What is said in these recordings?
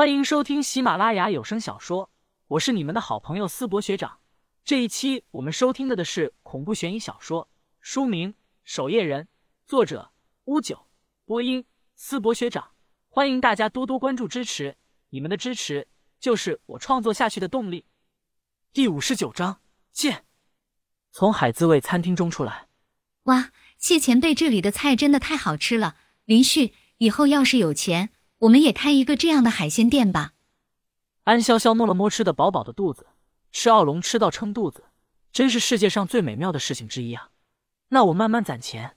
欢迎收听喜马拉雅有声小说，我是你们的好朋友思博学长。这一期我们收听的的是恐怖悬疑小说，书名《守夜人》，作者乌九，播音思博学长。欢迎大家多多关注支持，你们的支持就是我创作下去的动力。第五十九章，见。从海滋味餐厅中出来，哇，谢前辈，这里的菜真的太好吃了。林旭，以后要是有钱，我们也开一个这样的海鲜店吧。安潇潇摸了摸吃的饱饱的肚子，吃奥龙吃到撑肚子，真是世界上最美妙的事情之一啊！那我慢慢攒钱。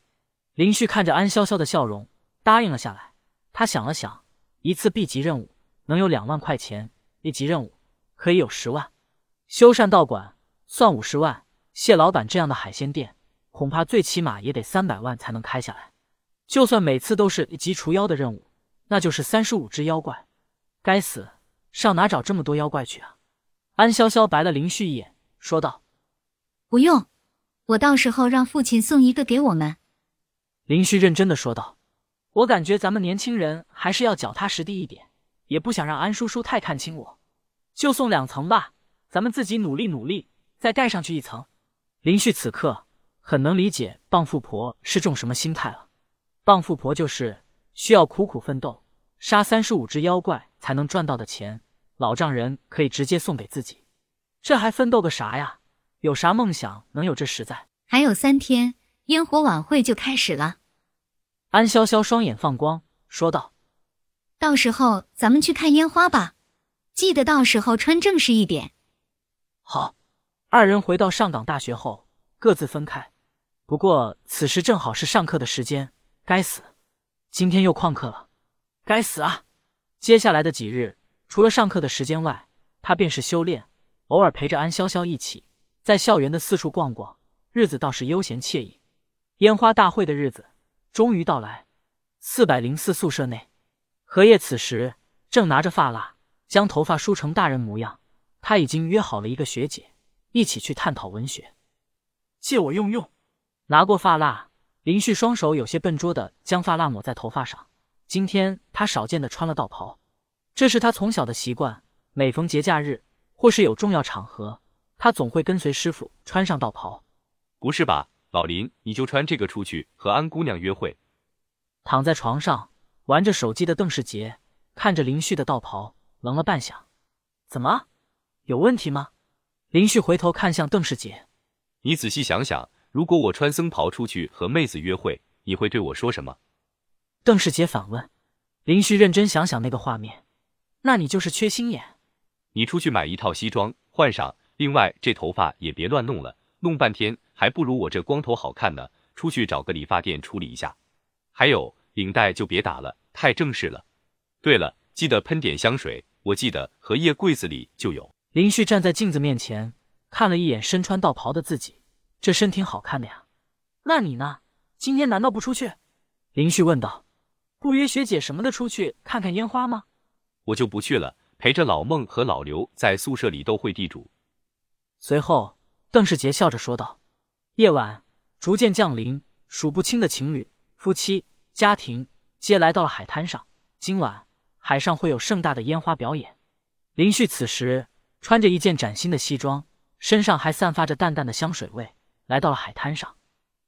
林旭看着安潇潇的笑容，答应了下来。他想了想，一次 B 级任务能有两万块钱，A 级任务可以有十万，修缮道馆算五十万。谢老板这样的海鲜店，恐怕最起码也得三百万才能开下来。就算每次都是一级除妖的任务，那就是三十五只妖怪。该死，上哪找这么多妖怪去啊？安潇潇白了林旭一眼，说道：“不用，我到时候让父亲送一个给我们。”林旭认真的说道：“我感觉咱们年轻人还是要脚踏实地一点，也不想让安叔叔太看轻我，就送两层吧，咱们自己努力努力，再盖上去一层。”林旭此刻很能理解傍富婆是种什么心态了。傍富婆就是需要苦苦奋斗，杀三十五只妖怪才能赚到的钱，老丈人可以直接送给自己，这还奋斗个啥呀？有啥梦想能有这实在？还有三天，烟火晚会就开始了。安潇潇双眼放光，说道：“到时候咱们去看烟花吧，记得到时候穿正式一点。”好。二人回到上港大学后，各自分开。不过此时正好是上课的时间。该死，今天又旷课了。该死啊！接下来的几日，除了上课的时间外，他便是修炼，偶尔陪着安潇潇一起在校园的四处逛逛，日子倒是悠闲惬意。烟花大会的日子终于到来。四百零四宿舍内，荷叶此时正拿着发蜡，将头发梳成大人模样。他已经约好了一个学姐。一起去探讨文学，借我用用。拿过发蜡，林旭双手有些笨拙的将发蜡抹在头发上。今天他少见的穿了道袍，这是他从小的习惯。每逢节假日或是有重要场合，他总会跟随师傅穿上道袍。不是吧，老林，你就穿这个出去和安姑娘约会？躺在床上玩着手机的邓世杰看着林旭的道袍，愣了半晌，怎么，有问题吗？林旭回头看向邓世杰：“你仔细想想，如果我穿僧袍出去和妹子约会，你会对我说什么？”邓世杰反问。林旭认真想想那个画面：“那你就是缺心眼。你出去买一套西装换上，另外这头发也别乱弄了，弄半天还不如我这光头好看呢。出去找个理发店处理一下。还有领带就别打了，太正式了。对了，记得喷点香水，我记得荷叶柜子里就有。”林旭站在镜子面前，看了一眼身穿道袍的自己，这身挺好看的呀。那你呢？今天难道不出去？林旭问道。不约学姐什么的出去看看烟花吗？我就不去了，陪着老孟和老刘在宿舍里斗会地主。随后，邓世杰笑着说道。夜晚逐渐降临，数不清的情侣、夫妻、家庭皆来到了海滩上。今晚海上会有盛大的烟花表演。林旭此时。穿着一件崭新的西装，身上还散发着淡淡的香水味，来到了海滩上。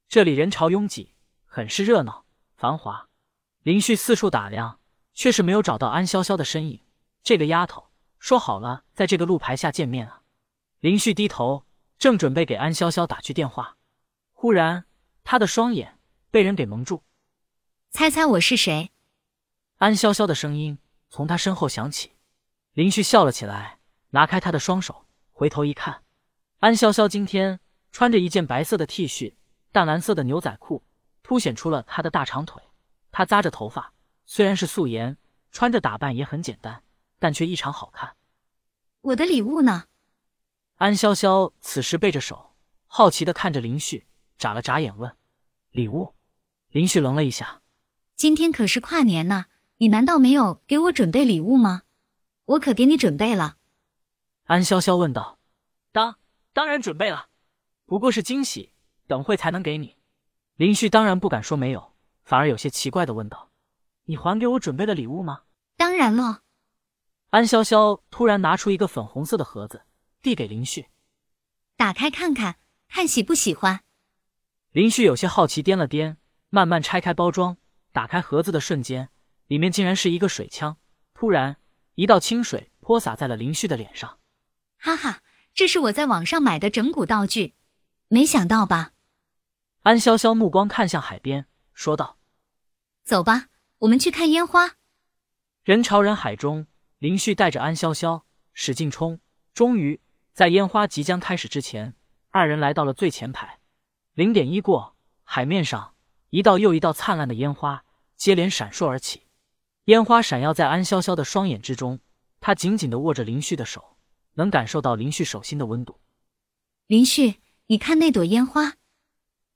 这里人潮拥挤，很是热闹繁华。林旭四处打量，却是没有找到安潇潇的身影。这个丫头说好了，在这个路牌下见面啊！林旭低头，正准备给安潇潇打去电话，忽然他的双眼被人给蒙住。猜猜我是谁？安潇潇的声音从他身后响起。林旭笑了起来。拿开他的双手，回头一看，安潇潇今天穿着一件白色的 T 恤，淡蓝色的牛仔裤，凸显出了她的大长腿。她扎着头发，虽然是素颜，穿着打扮也很简单，但却异常好看。我的礼物呢？安潇潇此时背着手，好奇的看着林旭，眨了眨眼问：“礼物？”林旭愣了一下：“今天可是跨年呢，你难道没有给我准备礼物吗？我可给你准备了。”安潇潇问道：“当当然准备了，不过是惊喜，等会才能给你。”林旭当然不敢说没有，反而有些奇怪的问道：“你还给我准备了礼物吗？”“当然了。”安潇潇突然拿出一个粉红色的盒子，递给林旭。打开看看，看喜不喜欢？林旭有些好奇，掂了掂，慢慢拆开包装。打开盒子的瞬间，里面竟然是一个水枪。突然，一道清水泼洒在了林旭的脸上。哈哈，这是我在网上买的整蛊道具，没想到吧？安潇潇目光看向海边，说道：“走吧，我们去看烟花。”人潮人海中，林旭带着安潇潇使劲冲。终于，在烟花即将开始之前，二人来到了最前排。零点一过，海面上一道又一道灿烂的烟花接连闪烁而起。烟花闪耀在安潇潇的双眼之中，她紧紧的握着林旭的手，能感受到林旭手心的温度。林旭，你看那朵烟花。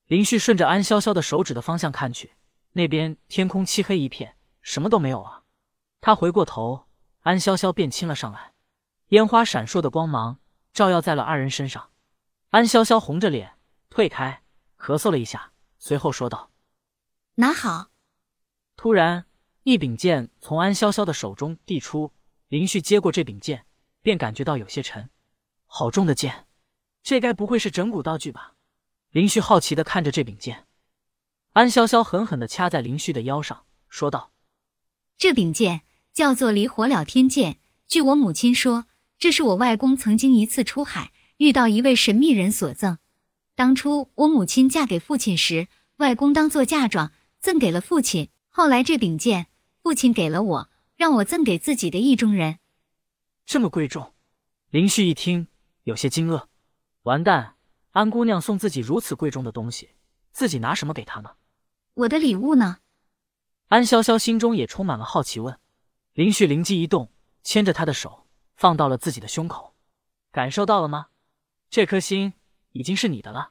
林旭顺着安潇潇的手指的方向看去，那边天空漆黑一片，什么都没有啊。他回过头，安潇潇便亲了上来，烟花闪烁的光芒照耀在了二人身上。安潇潇红着脸退开，咳嗽了一下，随后说道：“拿好。”突然，一柄剑从安潇潇的手中递出，林旭接过这柄剑，便感觉到有些沉，好重的剑，这该不会是整蛊道具吧？林旭好奇的看着这柄剑，安潇潇狠狠的掐在林旭的腰上，说道：“这柄剑叫做离火了天剑。据我母亲说，这是我外公曾经一次出海遇到一位神秘人所赠。当初我母亲嫁给父亲时，外公当做嫁妆赠给了父亲。后来这柄剑，父亲给了我，让我赠给自己的意中人。这么贵重？”林旭一听，有些惊愕，完蛋。安姑娘送自己如此贵重的东西，自己拿什么给她呢？我的礼物呢？安潇潇心中也充满了好奇，问林旭。灵机一动，牵着她的手放到了自己的胸口，感受到了吗？这颗心已经是你的了。